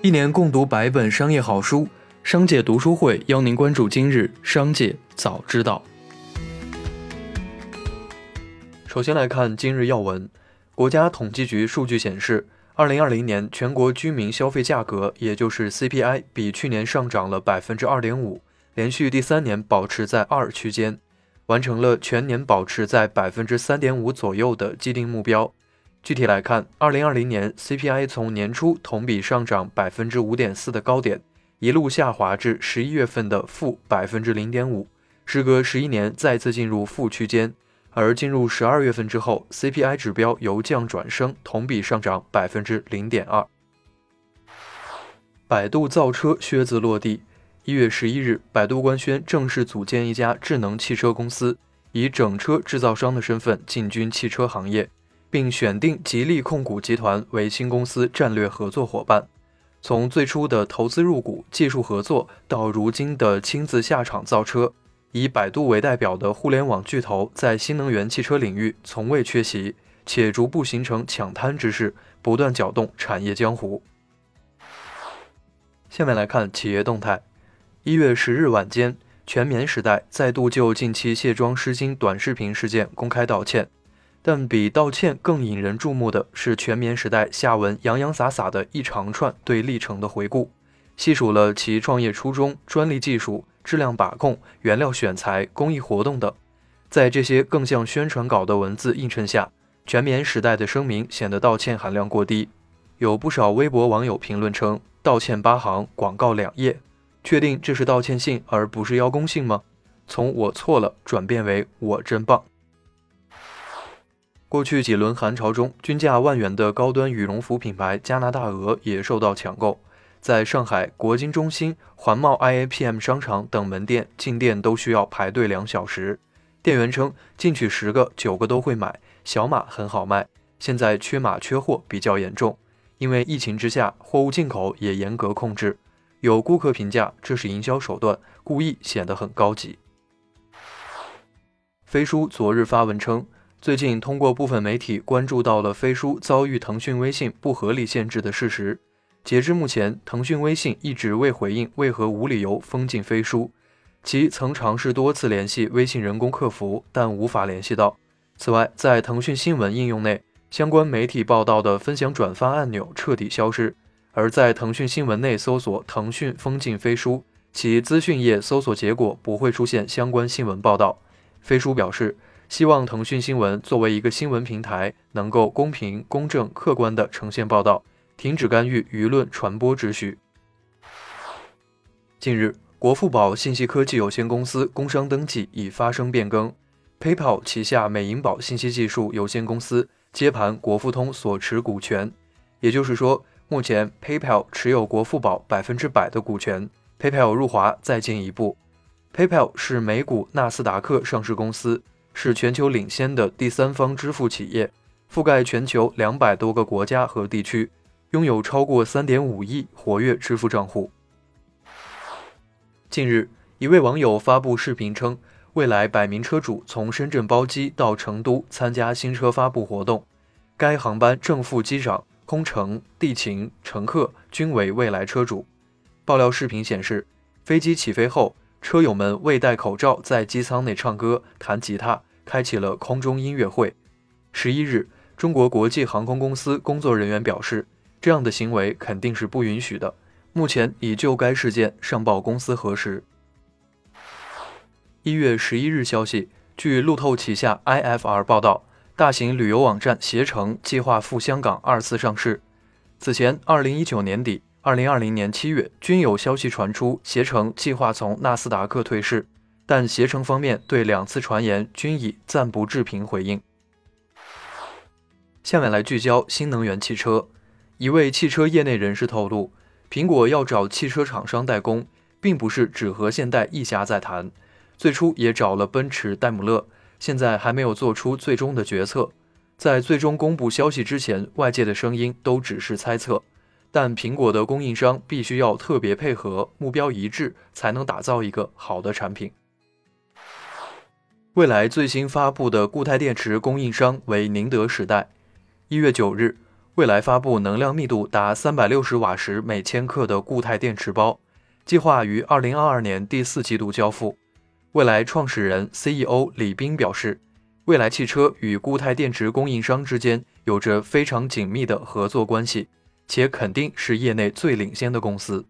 一年共读百本商业好书，商界读书会邀您关注今日商界早知道。首先来看今日要闻，国家统计局数据显示，二零二零年全国居民消费价格，也就是 CPI，比去年上涨了百分之二点五，连续第三年保持在二区间，完成了全年保持在百分之三点五左右的既定目标。具体来看，二零二零年 CPI 从年初同比上涨百分之五点四的高点，一路下滑至十一月份的负百分之零点五，时隔十一年再次进入负区间。而进入十二月份之后，CPI 指标由降转升，同比上涨百分之零点二。百度造车靴子落地，一月十一日，百度官宣正式组建一家智能汽车公司，以整车制造商的身份进军汽车行业。并选定吉利控股集团为新公司战略合作伙伴。从最初的投资入股、技术合作，到如今的亲自下场造车，以百度为代表的互联网巨头在新能源汽车领域从未缺席，且逐步形成抢滩之势，不断搅动产业江湖。下面来看企业动态。一月十日晚间，全棉时代再度就近期卸妆失金短视频事件公开道歉。但比道歉更引人注目的是，全棉时代下文洋洋洒洒的一长串对历程的回顾，细数了其创业初衷、专利技术、质量把控、原料选材、公益活动等。在这些更像宣传稿的文字映衬下，全棉时代的声明显得道歉含量过低。有不少微博网友评论称：“道歉八行，广告两页，确定这是道歉信而不是邀功信吗？从我错了转变为我真棒。”过去几轮寒潮中，均价万元的高端羽绒服品牌加拿大鹅也受到抢购。在上海国金中心、环贸 IAPM 商场等门店进店都需要排队两小时。店员称，进去十个九个都会买，小码很好卖。现在缺码缺货比较严重，因为疫情之下，货物进口也严格控制。有顾客评价，这是营销手段，故意显得很高级。飞书昨日发文称。最近，通过部分媒体关注到了飞书遭遇腾讯微信不合理限制的事实。截至目前，腾讯微信一直未回应为何无理由封禁飞书。其曾尝试多次联系微信人工客服，但无法联系到。此外，在腾讯新闻应用内，相关媒体报道的分享转发按钮彻底消失。而在腾讯新闻内搜索“腾讯封禁飞书”，其资讯页搜索结果不会出现相关新闻报道。飞书表示。希望腾讯新闻作为一个新闻平台，能够公平、公正、客观地呈现报道，停止干预舆论传播秩序。近日，国富宝信息科技有限公司工商登记已发生变更，PayPal 旗下美银宝信息技术有限公司接盘国富通所持股权，也就是说，目前 PayPal 持有国富宝百分之百的股权，PayPal 入华再进一步。PayPal 是美股纳斯达克上市公司。是全球领先的第三方支付企业，覆盖全球两百多个国家和地区，拥有超过三点五亿活跃支付账户。近日，一位网友发布视频称，未来百名车主从深圳包机到成都参加新车发布活动，该航班正副机长、空乘、地勤、乘客均为未来车主。爆料视频显示，飞机起飞后，车友们未戴口罩在机舱内唱歌、弹吉他。开启了空中音乐会。十一日，中国国际航空公司工作人员表示，这样的行为肯定是不允许的。目前已就该事件上报公司核实。一月十一日消息，据路透旗下 IFR 报道，大型旅游网站携程计划赴香港二次上市。此前，二零一九年底、二零二零年七月均有消息传出，携程计划从纳斯达克退市。但携程方面对两次传言均以暂不置评回应。下面来聚焦新能源汽车。一位汽车业内人士透露，苹果要找汽车厂商代工，并不是只和现代一家在谈，最初也找了奔驰、戴姆勒，现在还没有做出最终的决策。在最终公布消息之前，外界的声音都只是猜测。但苹果的供应商必须要特别配合，目标一致，才能打造一个好的产品。蔚来最新发布的固态电池供应商为宁德时代。一月九日，未来发布能量密度达三百六十瓦时每千克的固态电池包，计划于二零二二年第四季度交付。未来创始人 CEO 李斌表示，未来汽车与固态电池供应商之间有着非常紧密的合作关系，且肯定是业内最领先的公司。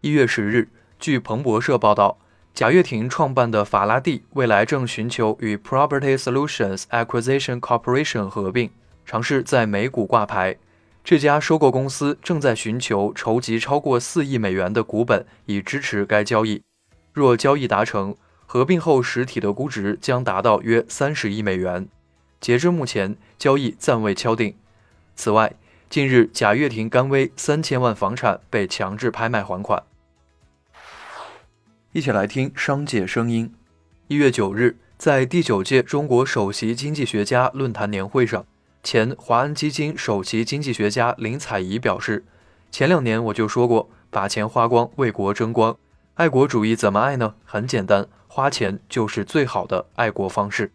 一月十日，据彭博社报道。贾跃亭创办的法拉第未来正寻求与 Property Solutions Acquisition Corporation 合并，尝试在美股挂牌。这家收购公司正在寻求筹集超过四亿美元的股本，以支持该交易。若交易达成，合并后实体的估值将达到约三十亿美元。截至目前，交易暂未敲定。此外，近日贾跃亭甘薇三千万房产被强制拍卖还款。一起来听商界声音。一月九日，在第九届中国首席经济学家论坛年会上，前华安基金首席经济学家林采宜表示：“前两年我就说过，把钱花光，为国争光。爱国主义怎么爱呢？很简单，花钱就是最好的爱国方式。”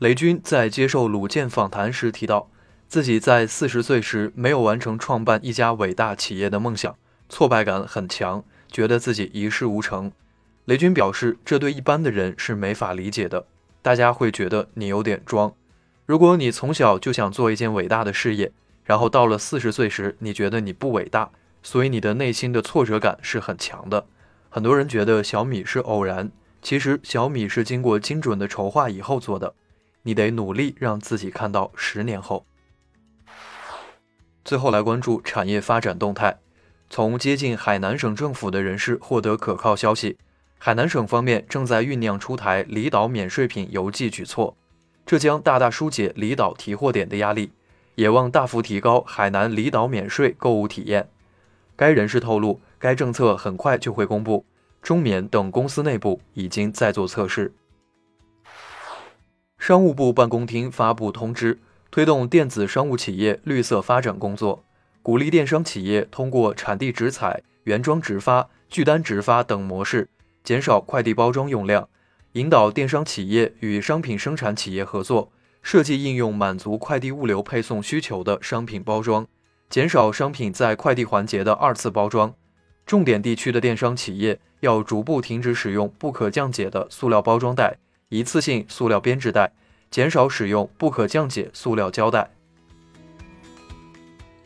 雷军在接受鲁健访谈时提到，自己在四十岁时没有完成创办一家伟大企业的梦想，挫败感很强。觉得自己一事无成，雷军表示，这对一般的人是没法理解的。大家会觉得你有点装。如果你从小就想做一件伟大的事业，然后到了四十岁时，你觉得你不伟大，所以你的内心的挫折感是很强的。很多人觉得小米是偶然，其实小米是经过精准的筹划以后做的。你得努力让自己看到十年后。最后来关注产业发展动态。从接近海南省政府的人士获得可靠消息，海南省方面正在酝酿出台离岛免税品邮寄举措，这将大大疏解离岛提货点的压力，也望大幅提高海南离岛免税购物体验。该人士透露，该政策很快就会公布，中免等公司内部已经在做测试。商务部办公厅发布通知，推动电子商务企业绿色发展工作。鼓励电商企业通过产地直采、原装直发、拒单直发等模式，减少快递包装用量，引导电商企业与商品生产企业合作，设计应用满足快递物流配送需求的商品包装，减少商品在快递环节的二次包装。重点地区的电商企业要逐步停止使用不可降解的塑料包装袋、一次性塑料编织袋，减少使用不可降解塑料胶带。